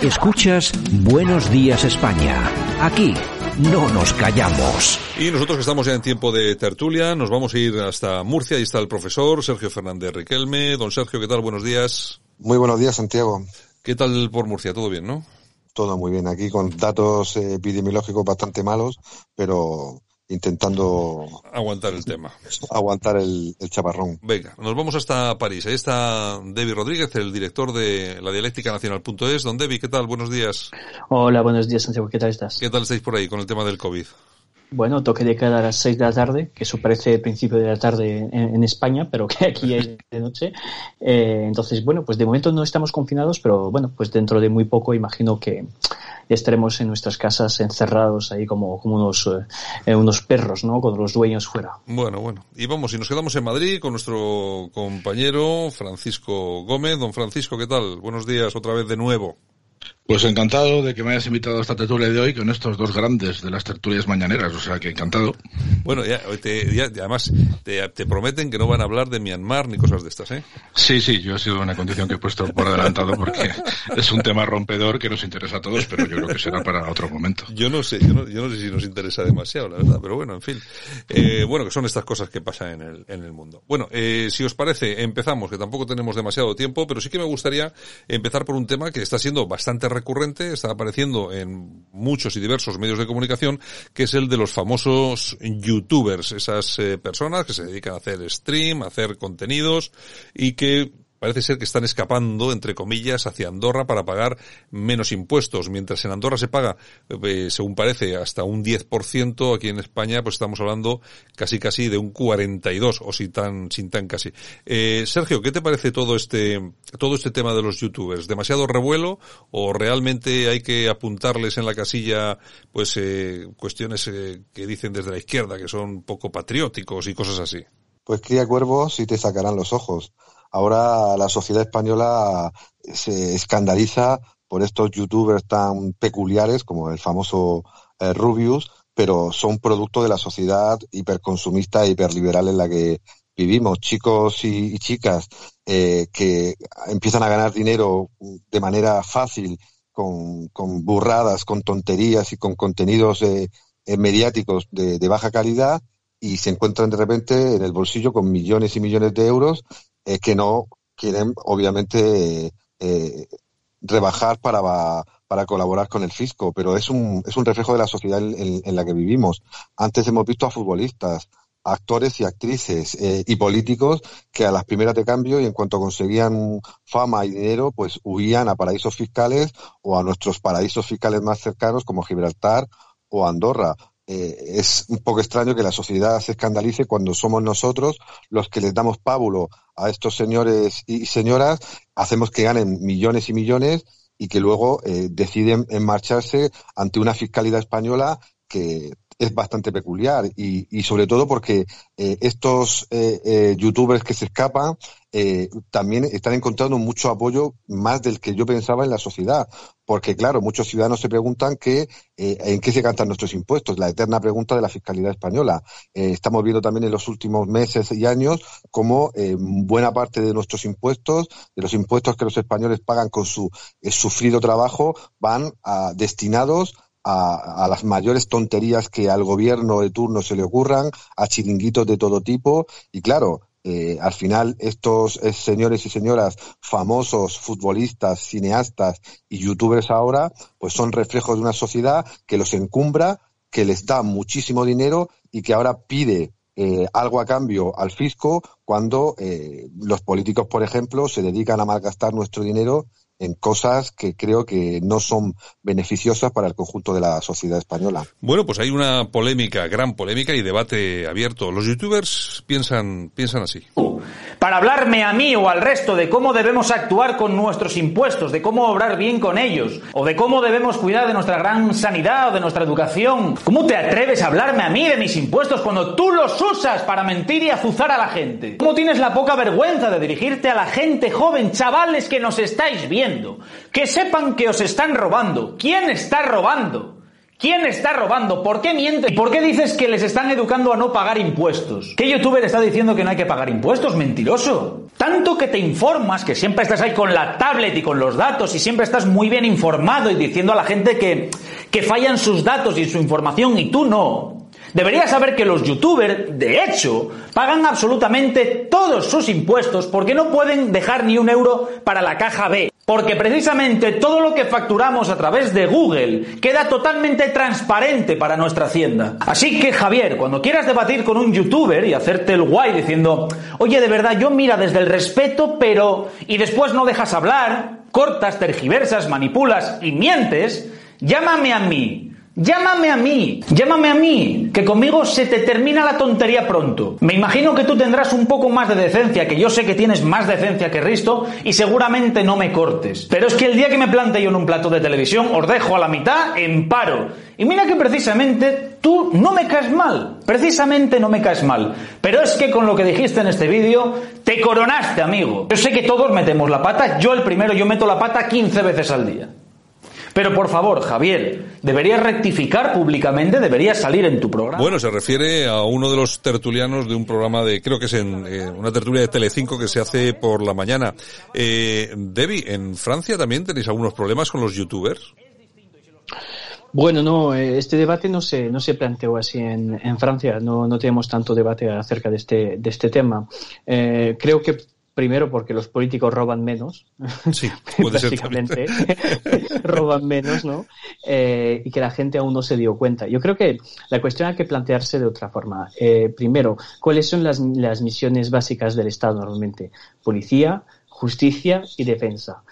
Escuchas Buenos Días España. Aquí no nos callamos. Y nosotros que estamos ya en tiempo de tertulia, nos vamos a ir hasta Murcia. Ahí está el profesor Sergio Fernández Riquelme. Don Sergio, ¿qué tal? Buenos días. Muy buenos días, Santiago. ¿Qué tal por Murcia? ¿Todo bien, no? Todo muy bien. Aquí con datos epidemiológicos bastante malos, pero intentando aguantar el tema. Aguantar el, el, chaparrón. Venga, nos vamos hasta París. Ahí está Debbie Rodríguez, el director de la dialéctica nacional.es. Don Debbie, ¿qué tal? Buenos días. Hola, buenos días, Santiago. ¿Qué tal estás? ¿Qué tal estáis por ahí con el tema del COVID? Bueno, toque de queda a las 6 de la tarde, que eso parece el principio de la tarde en, en España, pero que aquí es de noche. Eh, entonces, bueno, pues de momento no estamos confinados, pero bueno, pues dentro de muy poco imagino que estaremos en nuestras casas encerrados ahí como, unos, eh, unos perros, ¿no? Con los dueños fuera. Bueno, bueno. Y vamos, y nos quedamos en Madrid con nuestro compañero Francisco Gómez. Don Francisco, ¿qué tal? Buenos días otra vez de nuevo. Pues encantado de que me hayas invitado a esta tertulia de hoy con estos dos grandes de las tertulias mañaneras, o sea que encantado. Bueno, ya, te, ya además te, te, prometen que no van a hablar de Myanmar ni cosas de estas, ¿eh? Sí, sí, yo ha sido una condición que he puesto por adelantado porque es un tema rompedor que nos interesa a todos, pero yo creo que será para otro momento. Yo no sé, yo no, yo no sé si nos interesa demasiado, la verdad, pero bueno, en fin. Eh, bueno, que son estas cosas que pasan en el, en el mundo. Bueno, eh, si os parece, empezamos, que tampoco tenemos demasiado tiempo, pero sí que me gustaría empezar por un tema que está siendo bastante recurrente, está apareciendo en muchos y diversos medios de comunicación, que es el de los famosos youtubers, esas eh, personas que se dedican a hacer stream, a hacer contenidos y que parece ser que están escapando, entre comillas, hacia Andorra para pagar menos impuestos. Mientras en Andorra se paga, eh, según parece, hasta un 10%, aquí en España pues estamos hablando casi casi de un 42, o si tan, sin tan casi. Eh, Sergio, ¿qué te parece todo este, todo este tema de los youtubers? ¿Demasiado revuelo o realmente hay que apuntarles en la casilla pues eh, cuestiones eh, que dicen desde la izquierda que son poco patrióticos y cosas así? Pues cría cuervos y te sacarán los ojos. Ahora la sociedad española se escandaliza por estos youtubers tan peculiares como el famoso eh, Rubius, pero son producto de la sociedad hiperconsumista e hiperliberal en la que vivimos. Chicos y, chicas eh, que empiezan a ganar dinero de manera fácil con, burradas, con tonterías y con contenidos eh, mediáticos de baja calidad y se encuentran de repente en el bolsillo con millones y millones de euros eh, que no quieren, obviamente, eh, rebajar para, para colaborar con el fisco, pero es un, es un reflejo de la sociedad en, la que vivimos. Antes hemos visto a futbolistas, actores y actrices eh, y políticos que a las primeras de cambio y en cuanto conseguían fama y dinero, pues huían a paraísos fiscales o a nuestros paraísos fiscales más cercanos como Gibraltar o Andorra eh, es un poco extraño que la sociedad se escandalice cuando somos nosotros los que les damos pábulo a estos señores y señoras, hacemos que ganen millones y millones y que luego eh, deciden en marcharse ante una fiscalidad española que es bastante peculiar y, y sobre todo porque eh, estos eh, eh, youtubers que se escapan eh, también están encontrando mucho apoyo más del que yo pensaba en la sociedad. Porque, claro, muchos ciudadanos se preguntan que, eh, en qué se cantan nuestros impuestos, la eterna pregunta de la fiscalidad española. Estamos viendo también en los últimos meses y años cómo buena parte de nuestros impuestos, de los impuestos que los españoles pagan con su sufrido trabajo, van a, destinados a, a, las mayores tonterías que al gobierno de turno se le ocurran, a chiringuitos de todo tipo. Y claro, eh, al final estos eh, señores y señoras famosos, futbolistas, cineastas y youtubers ahora, pues son reflejos de una sociedad que los encumbra, que les da muchísimo dinero y que ahora pide eh, algo a cambio al fisco cuando eh, los políticos, por ejemplo, se dedican a malgastar nuestro dinero en cosas que creo que no son beneficiosas para el conjunto de la sociedad española. Bueno, pues hay una polémica, gran polémica y debate abierto. Los youtubers piensan, piensan así. Para hablarme a mí o al resto de cómo debemos actuar con nuestros impuestos, de cómo obrar bien con ellos, o de cómo debemos cuidar de nuestra gran sanidad o de nuestra educación. ¿Cómo te atreves a hablarme a mí de mis impuestos cuando tú los usas para mentir y azuzar a la gente? ¿Cómo tienes la poca vergüenza de dirigirte a la gente joven, chavales que nos estáis viendo? Que sepan que os están robando. ¿Quién está robando? ¿Quién está robando? ¿Por qué miente? ¿Y por qué dices que les están educando a no pagar impuestos? ¿Qué youtuber está diciendo que no hay que pagar impuestos? Mentiroso. Tanto que te informas, que siempre estás ahí con la tablet y con los datos y siempre estás muy bien informado y diciendo a la gente que, que fallan sus datos y su información y tú no. Deberías saber que los youtubers, de hecho, pagan absolutamente todos sus impuestos porque no pueden dejar ni un euro para la caja B. Porque precisamente todo lo que facturamos a través de Google queda totalmente transparente para nuestra hacienda. Así que Javier, cuando quieras debatir con un youtuber y hacerte el guay diciendo, oye, de verdad, yo mira desde el respeto, pero... y después no dejas hablar, cortas, tergiversas, manipulas y mientes, llámame a mí. Llámame a mí, llámame a mí, que conmigo se te termina la tontería pronto. Me imagino que tú tendrás un poco más de decencia, que yo sé que tienes más decencia que Risto y seguramente no me cortes. Pero es que el día que me plante yo en un plato de televisión os dejo a la mitad en paro. Y mira que precisamente tú no me caes mal, precisamente no me caes mal. Pero es que con lo que dijiste en este vídeo, te coronaste, amigo. Yo sé que todos metemos la pata, yo el primero, yo meto la pata 15 veces al día. Pero por favor, Javier, deberías rectificar públicamente, deberías salir en tu programa. Bueno, se refiere a uno de los tertulianos de un programa de, creo que es en eh, una tertulia de Telecinco que se hace por la mañana. Eh, Debbie, ¿en Francia también tenéis algunos problemas con los youtubers? Bueno, no, eh, este debate no se, no se planteó así en, en Francia, no, no tenemos tanto debate acerca de este, de este tema. Eh, creo que Primero porque los políticos roban menos. Sí, puede básicamente. roban menos, ¿no? Eh, y que la gente aún no se dio cuenta. Yo creo que la cuestión hay que plantearse de otra forma. Eh, primero, ¿cuáles son las, las misiones básicas del Estado normalmente? Policía, justicia y defensa.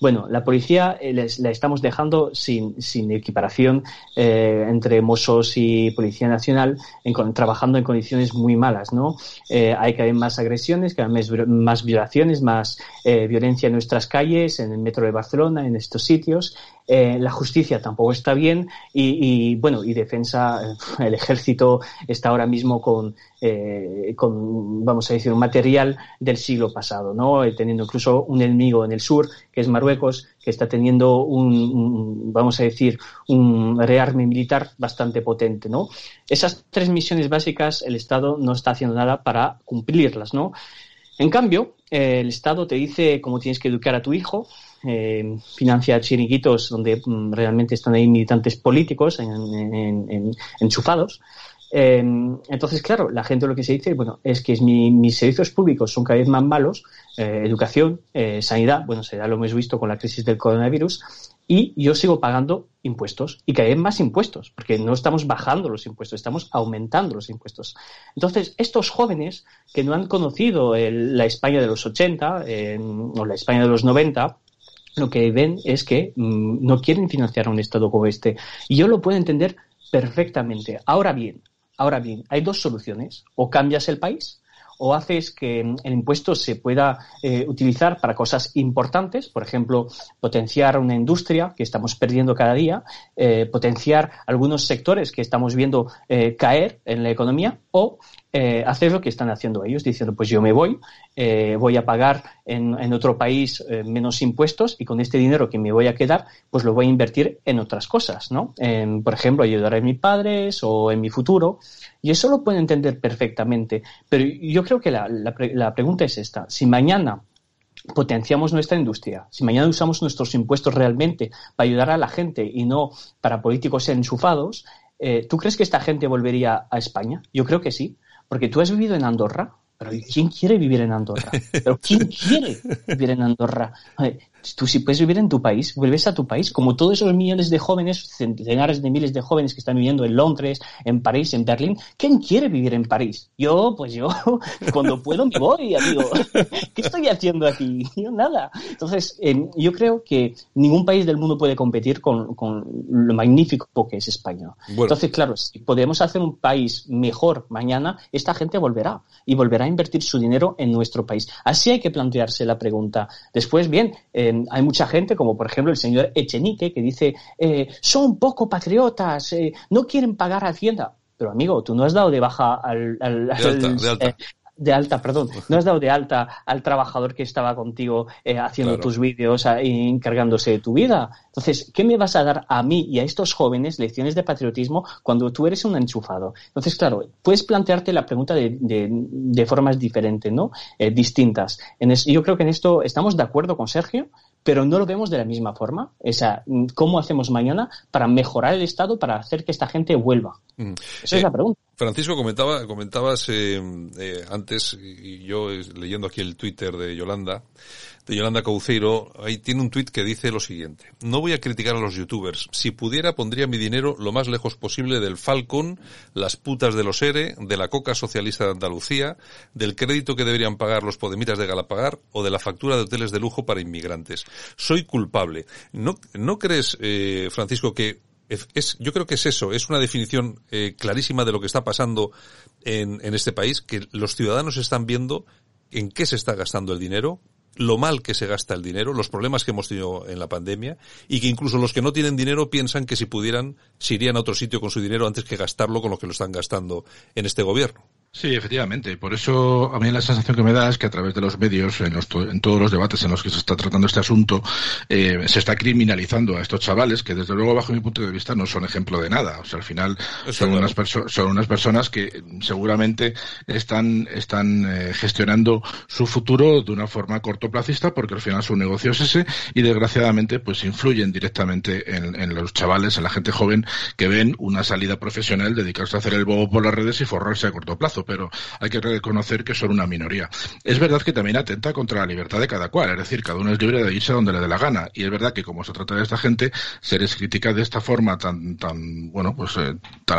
Bueno, la policía eh, les, la estamos dejando sin, equiparación eh, entre Mossos y Policía Nacional, en, trabajando en condiciones muy malas, ¿no? Eh, hay que haber más agresiones, hay más, más violaciones, más eh, violencia en nuestras calles, en el metro de Barcelona, en estos sitios, eh, la justicia tampoco está bien y, bueno y defensa el ejército está ahora mismo con, eh, con vamos a decir un material del siglo pasado no eh, teniendo incluso un enemigo en el sur que es Marruecos que está teniendo un, vamos a decir un rearme militar bastante potente no esas tres misiones básicas el Estado no está haciendo nada para cumplirlas no en cambio, eh, el Estado te dice cómo tienes que educar a tu hijo, eh, financia chiringuitos donde mm, realmente están ahí militantes políticos en, en, en, enchufados. Eh, entonces, claro, la gente lo que se dice, bueno, es que mi, mis servicios públicos son cada vez más malos, eh, educación, eh, sanidad, bueno, ya lo hemos visto con la crisis del coronavirus, y yo sigo pagando impuestos y cada vez más impuestos, porque no estamos bajando los impuestos, estamos aumentando los impuestos. Entonces, estos jóvenes que no han conocido la España de los 80 eh, o la España de los 90, lo que ven es que mmm, no quieren financiar un Estado como este. Y yo lo puedo entender perfectamente. Ahora bien, ahora bien, hay dos soluciones. O cambias el país o haces que el impuesto se pueda eh, utilizar para cosas importantes, por ejemplo, potenciar una industria que estamos perdiendo cada día, eh, potenciar algunos sectores que estamos viendo eh, caer en la economía, o eh, hacer lo que están haciendo ellos, diciendo, pues yo me voy, eh, voy a pagar en, en otro país eh, menos impuestos y con este dinero que me voy a quedar, pues lo voy a invertir en otras cosas, ¿no? En, por ejemplo, ayudar a mis padres o en mi futuro. Y eso lo puedo entender perfectamente. Pero yo creo que la, la, la pregunta es esta. Si mañana potenciamos nuestra industria, si mañana usamos nuestros impuestos realmente para ayudar a la gente y no para políticos enchufados, eh, ¿tú crees que esta gente volvería a España? Yo creo que sí. Porque tú has vivido en Andorra, pero ¿quién quiere vivir en Andorra? ¿Pero quién quiere vivir en Andorra? Tú si puedes vivir en tu país, vuelves a tu país, como todos esos millones de jóvenes, centenares de miles de jóvenes que están viviendo en Londres, en París, en Berlín. ¿Quién quiere vivir en París? Yo, pues yo, cuando puedo me voy, amigo. ¿Qué estoy haciendo aquí? Yo nada. Entonces, eh, yo creo que ningún país del mundo puede competir con, con lo magnífico que es España. Bueno. Entonces, claro, si podemos hacer un país mejor mañana, esta gente volverá y volverá a invertir su dinero en nuestro país. Así hay que plantearse la pregunta. Después, bien, eh, hay mucha gente, como por ejemplo el señor Echenique, que dice, eh, son poco patriotas, eh, no quieren pagar Hacienda. Pero amigo, tú no has dado de baja al, al, de alta, al, de alta. De alta, perdón, no has dado de alta al trabajador que estaba contigo eh, haciendo tus vídeos e encargándose de tu vida. Entonces, ¿qué me vas a dar a mí y a estos jóvenes lecciones de patriotismo cuando tú eres un enchufado? Entonces, claro, puedes plantearte la pregunta de, de, formas diferentes, ¿no? Eh, distintas. En yo creo que en esto estamos de acuerdo con Sergio, pero no lo vemos de la misma forma. O sea, ¿cómo hacemos mañana para mejorar el Estado, para hacer que esta gente vuelva? Mm. Esa es la pregunta. Francisco, comentaba, comentabas eh, eh, antes, y yo eh, leyendo aquí el Twitter de Yolanda, de Yolanda Cauceiro, ahí tiene un tuit que dice lo siguiente. No voy a criticar a los youtubers. Si pudiera, pondría mi dinero lo más lejos posible del Falcon, las putas de los ERE, de la coca socialista de Andalucía, del crédito que deberían pagar los podemitas de Galapagar o de la factura de hoteles de lujo para inmigrantes. Soy culpable. ¿No, no crees, eh, Francisco, que es, yo creo que es eso, es una definición eh, clarísima de lo que está pasando en, en este país, que los ciudadanos están viendo en qué se está gastando el dinero, lo mal que se gasta el dinero, los problemas que hemos tenido en la pandemia y que incluso los que no tienen dinero piensan que si pudieran se irían a otro sitio con su dinero antes que gastarlo con lo que lo están gastando en este gobierno. Sí, efectivamente. Por eso a mí la sensación que me da es que a través de los medios, en, en todos los debates en los que se está tratando este asunto, eh, se está criminalizando a estos chavales que, desde luego, bajo mi punto de vista, no son ejemplo de nada. O sea, al final son unas, son unas personas que seguramente están, están eh, gestionando su futuro de una forma cortoplacista porque al final su negocio es ese y, desgraciadamente, pues influyen directamente en, en los chavales, en la gente joven que ven una salida profesional, dedicarse a hacer el bobo por las redes y forrarse a corto plazo pero hay que reconocer que son una minoría. Es verdad que también atenta contra la libertad de cada cual, es decir, cada uno es libre de irse donde le dé la gana. Y es verdad que como se trata de esta gente, se les critica de esta forma tan, tan bueno, pues eh,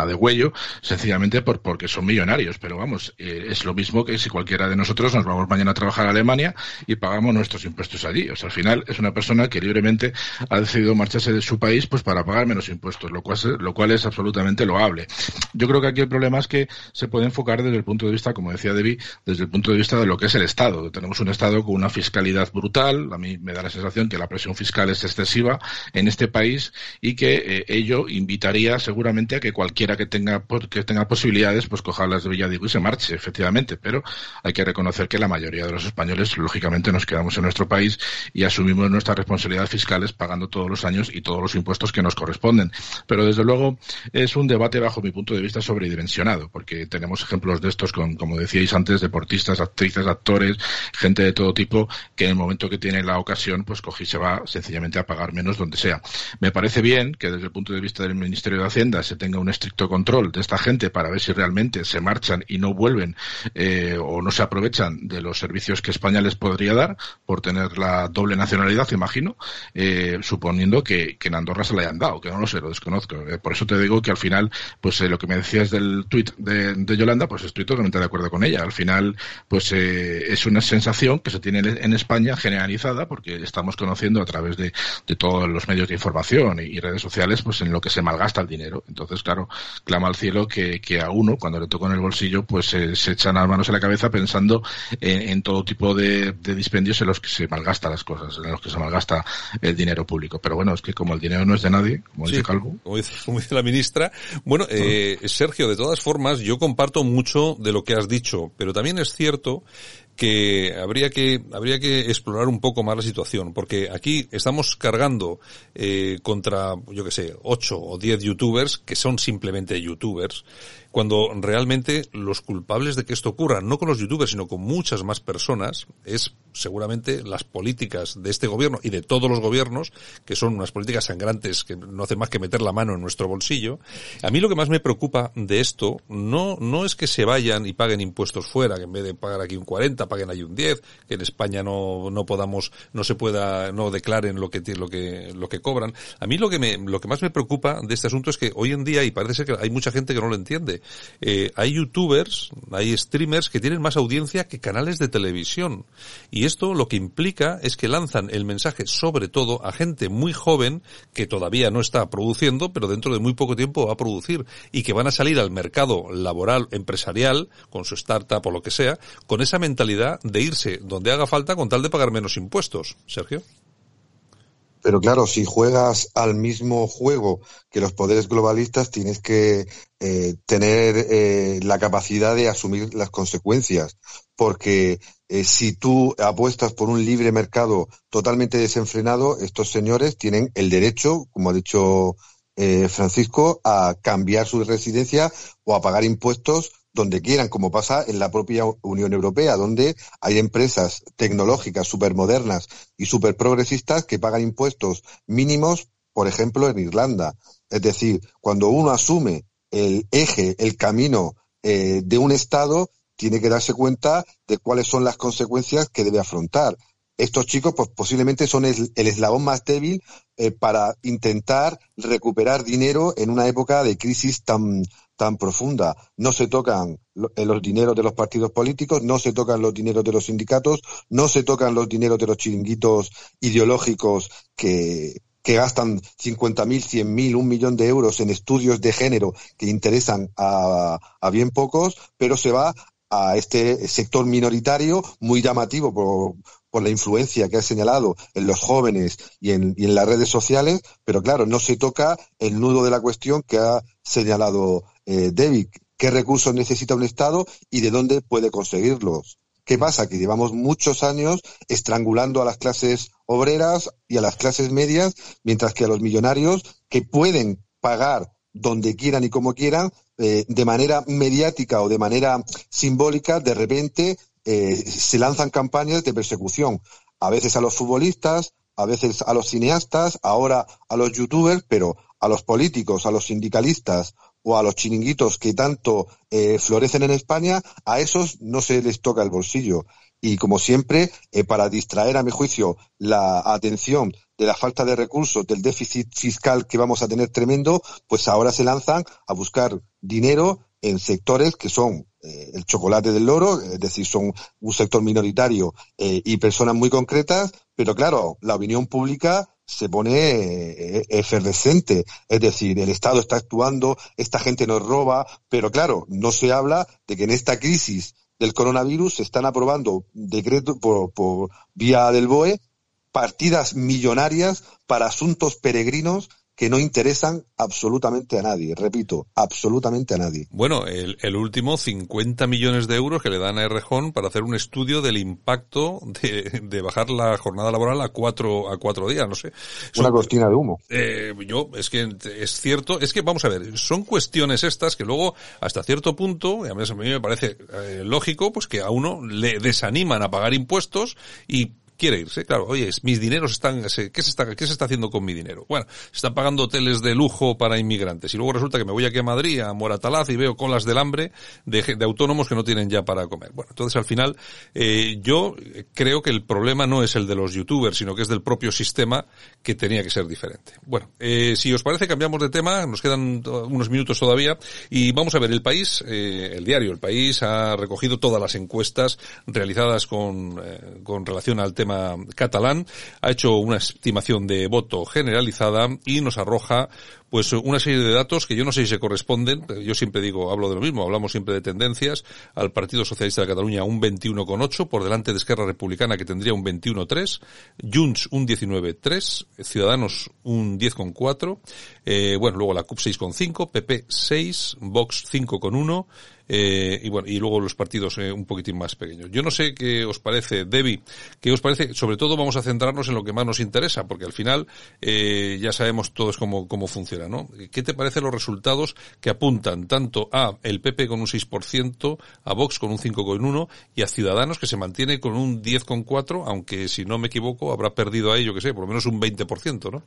de huello, sencillamente por, porque son millonarios. Pero vamos, eh, es lo mismo que si cualquiera de nosotros nos vamos mañana a trabajar a Alemania y pagamos nuestros impuestos allí. O sea, al final es una persona que libremente ha decidido marcharse de su país pues para pagar menos impuestos, lo cual, lo cual es absolutamente loable. Yo creo que aquí el problema es que se puede enfocar desde desde el punto de vista, como decía Debbie, desde el punto de vista de lo que es el Estado. Tenemos un Estado con una fiscalidad brutal. A mí me da la sensación que la presión fiscal es excesiva en este país y que eh, ello invitaría seguramente a que cualquiera que tenga, que tenga posibilidades, pues coja las de Villadigo y se marche, efectivamente. Pero hay que reconocer que la mayoría de los españoles, lógicamente, nos quedamos en nuestro país y asumimos nuestras responsabilidades fiscales pagando todos los años y todos los impuestos que nos corresponden. Pero desde luego es un debate bajo mi punto de vista sobredimensionado, porque tenemos ejemplos de estos, con, como decíais antes, deportistas, actrices, actores, gente de todo tipo, que en el momento que tiene la ocasión, pues coge y se va sencillamente a pagar menos donde sea. Me parece bien que desde el punto de vista del Ministerio de Hacienda se tenga un estricto control de esta gente para ver si realmente se marchan y no vuelven eh, o no se aprovechan de los servicios que España les podría dar por tener la doble nacionalidad, imagino, eh, suponiendo que, en Andorra se la hayan dado, que no lo sé, lo desconozco. Eh, por eso te digo que al final, pues lo que me decías del tuit de, de Yolanda, pues estoy totalmente de acuerdo con ella. Al final, pues eh, es una sensación que se tiene en España generalizada porque estamos conociendo a través de, todos los medios de información y, redes sociales, pues en lo que se malgasta el dinero. Entonces, claro, clama al cielo que, a uno, cuando le toca en el bolsillo, pues se echan las manos en la cabeza pensando en, todo tipo de, dispendios en los que se malgasta las cosas, en los que se malgasta el dinero público. Pero bueno, es que como el dinero no es de nadie, como dice Calvo. Como dice, la ministra. Bueno, eh, Sergio, de todas formas, yo comparto de lo que has dicho, pero también es cierto que habría que habría que explorar un poco más la situación porque aquí estamos cargando eh, contra yo que sé ocho o diez youtubers que son simplemente youtubers cuando realmente los culpables de que esto ocurra, no con los youtubers, sino con muchas más personas, es seguramente las políticas de este gobierno y de todos los gobiernos, que son unas políticas sangrantes que no hacen más que meter la mano en nuestro bolsillo. A mí lo que más me preocupa de esto no, no es que se vayan y paguen impuestos fuera, que en vez de pagar aquí un 40, paguen ahí un 10, que en España no, no podamos, no se pueda, no declaren lo que, lo que, lo que cobran. A mí lo que me, lo que más me preocupa de este asunto es que hoy en día, y parece ser que hay mucha gente que no lo entiende, eh, hay youtubers, hay streamers que tienen más audiencia que canales de televisión. Y esto lo que implica es que lanzan el mensaje sobre todo a gente muy joven que todavía no está produciendo, pero dentro de muy poco tiempo va a producir y que van a salir al mercado laboral, empresarial, con su startup o lo que sea, con esa mentalidad de irse donde haga falta con tal de pagar menos impuestos. Sergio. Pero claro, si juegas al mismo juego que los poderes globalistas, tienes que eh, tener eh, la capacidad de asumir las consecuencias. Porque eh, si tú apuestas por un libre mercado totalmente desenfrenado, estos señores tienen el derecho, como ha dicho Francisco, a cambiar su residencia o a pagar impuestos donde quieran, como pasa en la propia Unión Europea, donde hay empresas tecnológicas supermodernas y superprogresistas que pagan impuestos mínimos, por ejemplo, en Irlanda. Es decir, cuando uno asume el eje, el camino eh, de un Estado, tiene que darse cuenta de cuáles son las consecuencias que debe afrontar. Estos chicos, pues posiblemente son el, eslabón más débil eh, para intentar recuperar dinero en una época de crisis tan, tan profunda. No se tocan eh, los dineros de los partidos políticos, no se tocan los dineros de los sindicatos, no se tocan los dineros de los chiringuitos ideológicos que, que gastan 50.000, 100.000, un millón de euros en estudios de género que interesan a, bien pocos, pero se va a este sector minoritario muy llamativo por, la influencia que ha señalado en los jóvenes y en, y en, las redes sociales, pero claro, no se toca el nudo de la cuestión que ha señalado eh, David, qué recursos necesita un Estado y de dónde puede conseguirlos. ¿Qué pasa? Que llevamos muchos años estrangulando a las clases obreras y a las clases medias, mientras que a los millonarios que pueden pagar donde quieran y como quieran, eh, de manera mediática o de manera simbólica, de repente eh, se lanzan campañas de persecución, a veces a los futbolistas, a veces a los cineastas, ahora a los youtubers, pero a los políticos, a los sindicalistas o a los chiringuitos que tanto eh, florecen en España, a esos no se les toca el bolsillo. Y como siempre, eh, para distraer, a mi juicio, la atención de la falta de recursos, del déficit fiscal que vamos a tener tremendo, pues ahora se lanzan a buscar dinero en sectores que son eh, el chocolate del loro, es decir, son un sector minoritario eh, y personas muy concretas, pero claro, la opinión pública se pone eh, efervescente. Es decir, el Estado está actuando, esta gente nos roba, pero claro, no se habla de que en esta crisis del coronavirus se están aprobando decretos por, por vía del BOE partidas millonarias para asuntos peregrinos que no interesan absolutamente a nadie, repito, absolutamente a nadie. Bueno, el, el, último 50 millones de euros que le dan a Errejón para hacer un estudio del impacto de, de bajar la jornada laboral a cuatro, a cuatro días, no sé. Son, Una cortina de humo. Eh, yo, es que es cierto, es que vamos a ver, son cuestiones estas que luego, hasta cierto punto, y a mí, a mí me parece eh, lógico, pues que a uno le desaniman a pagar impuestos y quiere irse. Claro, oye, mis dineros están, ¿qué se está, qué se está haciendo con mi dinero? Bueno, se están pagando hoteles de lujo para inmigrantes y luego resulta que me voy aquí a Madrid, a Moratalaz y veo colas del hambre de, de autónomos que no tienen ya para comer. Bueno, entonces al final, eh, yo creo que el problema no es el de los youtubers, sino que es del propio sistema que tenía que ser diferente. Bueno, eh, si os parece, cambiamos de tema, nos quedan unos minutos todavía y vamos a ver, el país, eh, el diario El País ha recogido todas las encuestas realizadas con, eh, con relación al tema catalán, ha hecho una estimación de voto generalizada y nos arroja pues una serie de datos que yo no sé si se corresponden, yo siempre digo, hablo de lo mismo, hablamos siempre de tendencias, al Partido Socialista de Cataluña un 21,8, por delante de Esquerra Republicana que tendría un 21,3, Junts un 19,3, Ciudadanos un 10,4, eh, bueno, luego la CUP 6,5, PP 6, Vox 5,1, eh, y bueno, y luego los partidos eh, un poquitín más pequeños. Yo no sé qué os parece, Debbie, qué os parece, sobre todo vamos a centrarnos en lo que más nos interesa, porque al final eh, ya sabemos todos cómo, cómo funciona, ¿no? ¿Qué te parecen los resultados que apuntan tanto a el PP con un 6%, a Vox con un 5,1% y a Ciudadanos que se mantiene con un 10,4%, aunque si no me equivoco habrá perdido ahí, yo que sé, por lo menos un 20%, ¿no?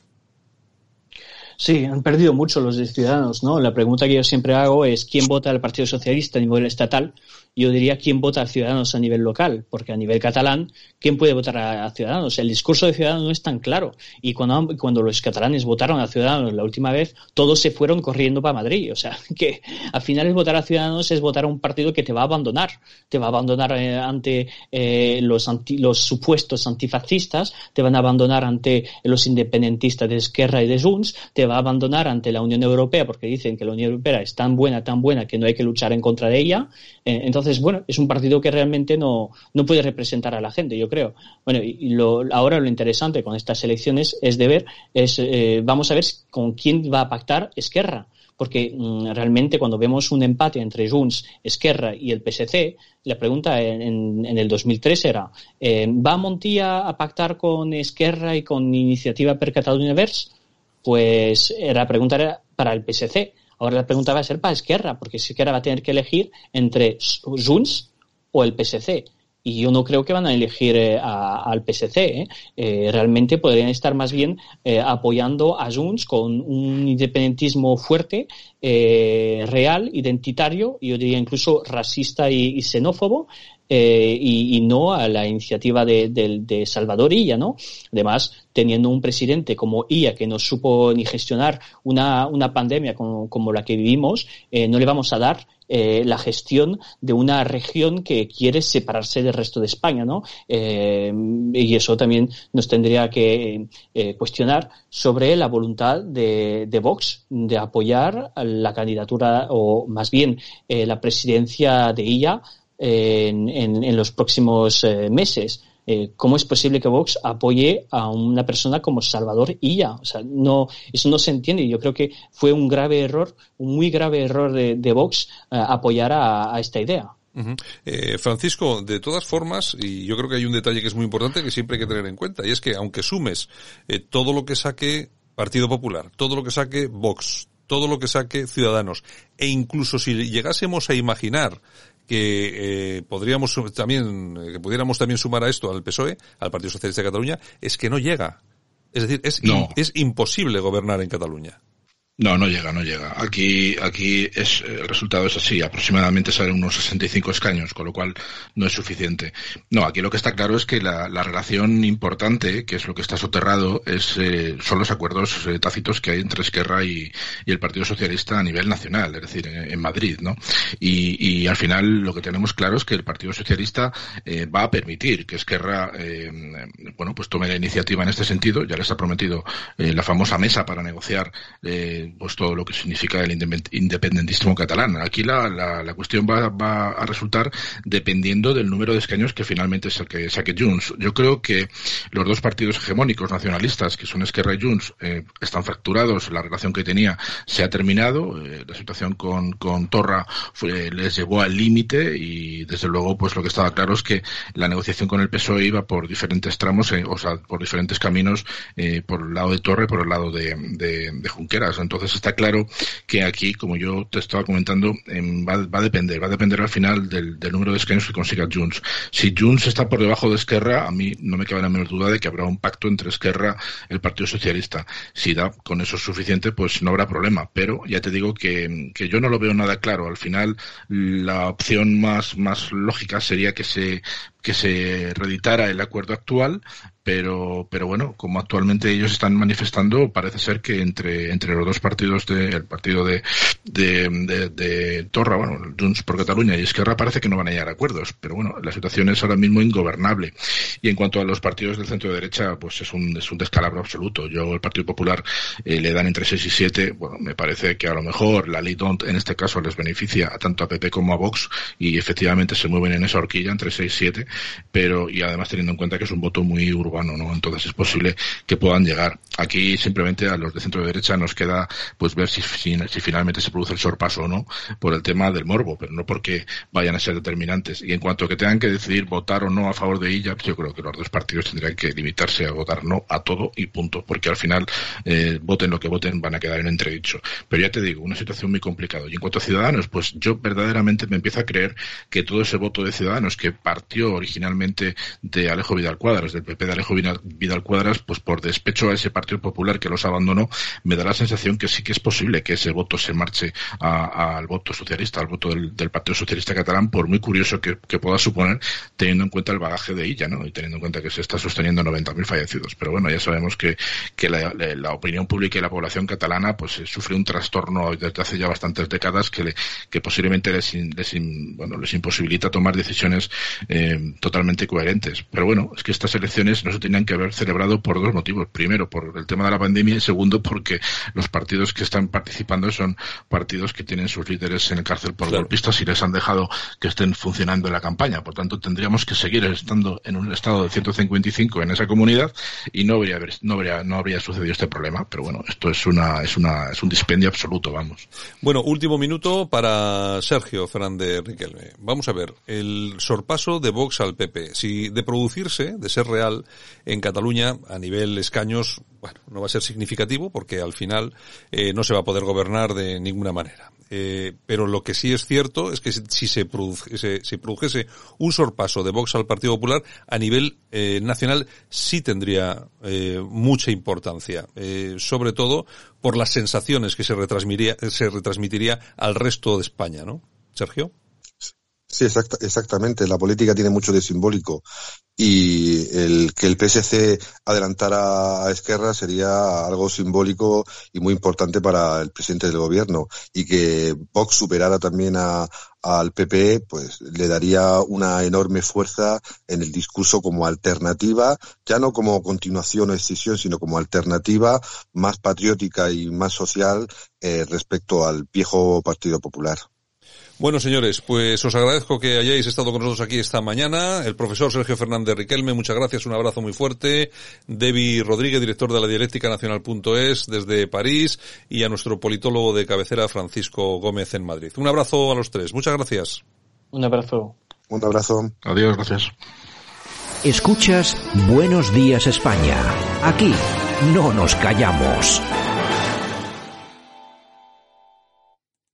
Sí, han perdido mucho los ciudadanos, ¿no? La pregunta que yo siempre hago es quién vota al Partido Socialista a nivel estatal yo diría quién vota a Ciudadanos a nivel local, porque a nivel catalán, ¿quién puede votar a, Ciudadanos? El discurso de Ciudadanos no es tan claro. Y cuando, los catalanes votaron a Ciudadanos la última vez, todos se fueron corriendo para Madrid. O sea, que al final es votar a Ciudadanos es votar a un partido que te va a abandonar. Te va a abandonar eh, ante eh, los, los supuestos antifascistas, te van a abandonar ante los independentistas de Esquerra y de Junts, te, va a abandonar ante la Unión Europea porque dicen que la Unión Europea es tan buena, tan buena que no hay que luchar en contra de ella. Eh, entonces, bueno, es un partido que realmente no, no puede representar a la gente, yo creo. Bueno, y, lo, ahora lo interesante con estas elecciones es de ver, es, eh, vamos a ver con quién va a pactar Esquerra porque mm, realmente cuando vemos un empate entre Junts, Esquerra y el PSC, la pregunta en, en el 2003 era, eh, ¿va Montilla a pactar con Esquerra y con Iniciativa per Catalunya Verds? Pues la pregunta era para el PSC. Ahora la pregunta va a ser para Esquerra, porque Esquerra va a tener que elegir entre Junts o el PSC y yo no creo que van a elegir eh, al PSC. ¿eh? ¿eh? realmente podrían estar más bien eh, apoyando a Junts con un independentismo fuerte, real, identitario, yo diría incluso racista y, xenófobo, y, no a la iniciativa de, Salvador Illa, ¿no? Además, teniendo un presidente como Illa que no supo ni gestionar una, una pandemia como, la que vivimos, no le vamos a dar eh, la gestión de una región que quiere separarse del resto de España, ¿no? Eh, y eso también nos tendría que eh, cuestionar sobre la voluntad de, de, Vox de apoyar la candidatura o más bien la presidencia de ella en, en los próximos meses. Eh, ¿cómo es posible que Vox apoye a una persona como Salvador Illa? O sea, no, eso no se entiende. Yo creo que fue un grave error, un muy grave error de, Vox eh, apoyar a, esta idea. Eh, Francisco, de todas formas, y yo creo que hay un detalle que es muy importante que siempre hay que tener en cuenta, y es que aunque sumes todo lo que saque Partido Popular, todo lo que saque Vox, todo lo que saque Ciudadanos, e incluso si llegásemos a imaginar que eh, podríamos también, eh, que pudiéramos también sumar a esto al PSOE, al Partido Socialista de Cataluña, es que no llega. Es decir, es, es imposible gobernar en Cataluña. No, no llega, no llega. Aquí, aquí es, el resultado es así, aproximadamente salen unos 65 escaños, con lo cual no es suficiente. No, aquí lo que está claro es que la, la relación importante, que es lo que está soterrado, es, eh, son los acuerdos eh, tácitos que hay entre Esquerra y, y, el Partido Socialista a nivel nacional, es decir, en, Madrid, ¿no? Y, y, al final lo que tenemos claro es que el Partido Socialista eh, va a permitir que Esquerra, eh, bueno, pues tome la iniciativa en este sentido. Ya les ha prometido eh, la famosa mesa para negociar eh, pues todo lo que significa el independentismo catalán. Aquí la, la, cuestión va, va, a resultar dependiendo del número de escaños que finalmente saque, saque Junts. Yo creo que los dos partidos hegemónicos nacionalistas, que son Esquerra y Junts, eh, están fracturados. La relación que tenía se ha terminado. Eh, la situación con, con Torra les llevó al límite y desde luego pues lo que estaba claro es que la negociación con el PSOE iba por diferentes tramos, eh, o sea, por diferentes caminos, por el lado de Torre por el lado de, de, de Junqueras. Entonces, entonces está claro que aquí, como yo te estaba comentando, em, va, a depender, va a depender al final del, número de escaños que consiga Junts. Si Junts está por debajo de Esquerra, a mí no me cabe la menor duda de que habrá un pacto entre Esquerra y el Partido Socialista. Si da con eso suficiente, pues no habrá problema. Pero ya te digo que, que yo no lo veo nada claro. Al final, la opción más, más lógica sería que se que se reeditara el acuerdo actual, pero, pero bueno, como actualmente ellos están manifestando, parece ser que entre, entre los dos partidos del partido de, de, de, Torra, bueno, Junts por Cataluña y Esquerra, parece que no van a llegar a acuerdos, pero bueno, la situación es ahora mismo ingobernable. Y en cuanto a los partidos del centro derecha, pues es un, es un descalabro absoluto. Yo, el Partido Popular, eh, le dan entre 6 y 7, bueno, me parece que a lo mejor la ley DONT en este caso les beneficia tanto a PP como a Vox y efectivamente se mueven en esa horquilla entre 6 y 7 pero y además teniendo en cuenta que es un voto muy urbano, ¿no? Entonces es posible que puedan llegar. Aquí simplemente a los de centro derecha nos queda pues ver si, finalmente se produce el sorpaso o no por el tema del morbo, pero no porque vayan a ser determinantes. Y en cuanto a que tengan que decidir votar o no a favor de ella, yo creo que los dos partidos tendrían que limitarse a votar no a todo y punto, porque al final eh, voten lo que voten van a quedar en entredicho. Pero ya te digo, una situación muy complicada. Y en cuanto a Ciudadanos, pues yo verdaderamente me empiezo a creer que todo ese voto de Ciudadanos que partió originalmente de Alejo Vidal Cuadras, del PP de Alejo Vidal Cuadras, pues por despecho a ese Partido Popular que los abandonó, me da la sensación que sí que es posible que ese voto se marche al voto socialista, al voto del, Partido Socialista Catalán, por muy curioso que, pueda suponer, teniendo en cuenta el bagaje de ella, ¿no? Y teniendo en cuenta que se está sosteniendo 90.000 fallecidos. Pero bueno, ya sabemos que, la, opinión pública y la población catalana pues eh, sufre un trastorno desde hace ya bastantes décadas que, posiblemente les imposibilita tomar decisiones eh, totalmente coherentes. Pero bueno, es que estas elecciones no se tenían que haber celebrado por dos motivos. Primero, por el tema de la pandemia y segundo, porque los partidos que están participando son partidos que tienen sus líderes en el cárcel por golpistas y les han dejado que estén funcionando en la campaña. Por tanto, tendríamos que seguir estando en un estado de 155 en esa comunidad y no habría, no habría, no habría sucedido este problema. Pero bueno, esto es una, es una, es un dispendio absoluto, vamos. Bueno, último minuto para Sergio Fernández Riquelme. Vamos a ver, el sorpaso de Vox al PP. Si de producirse, de ser real, en Cataluña, a nivel escaños, bueno, no va a ser significativo porque al final eh, no se va a poder gobernar de ninguna manera. Eh, pero lo que sí es cierto es que si se, produjese, si produjese un sorpaso de Vox al Partido Popular a nivel eh, nacional sí tendría eh, mucha importancia, eh, sobre todo por las sensaciones que se retransmitiría, se retransmitiría al resto de España, ¿no? Sergio. Sí, exactamente. La política tiene mucho de simbólico y el que el PSC adelantara a Esquerra sería algo simbólico y muy importante para el presidente del gobierno y que Vox superara también a, al PP pues le daría una enorme fuerza en el discurso como alternativa, ya no como continuación o excisión, sino como alternativa más patriótica y más social eh, respecto al viejo Partido Popular. Bueno, señores, pues os agradezco que hayáis estado con nosotros aquí esta mañana. El profesor Sergio Fernández Riquelme, muchas gracias, un abrazo muy fuerte. Debbie Rodríguez, director de la dialéctica nacional.es desde París y a nuestro politólogo de cabecera Francisco Gómez en Madrid. Un abrazo a los tres. Muchas gracias. Un abrazo. Un abrazo. Adiós, gracias. Escuchas Buenos Días España. Aquí no nos callamos.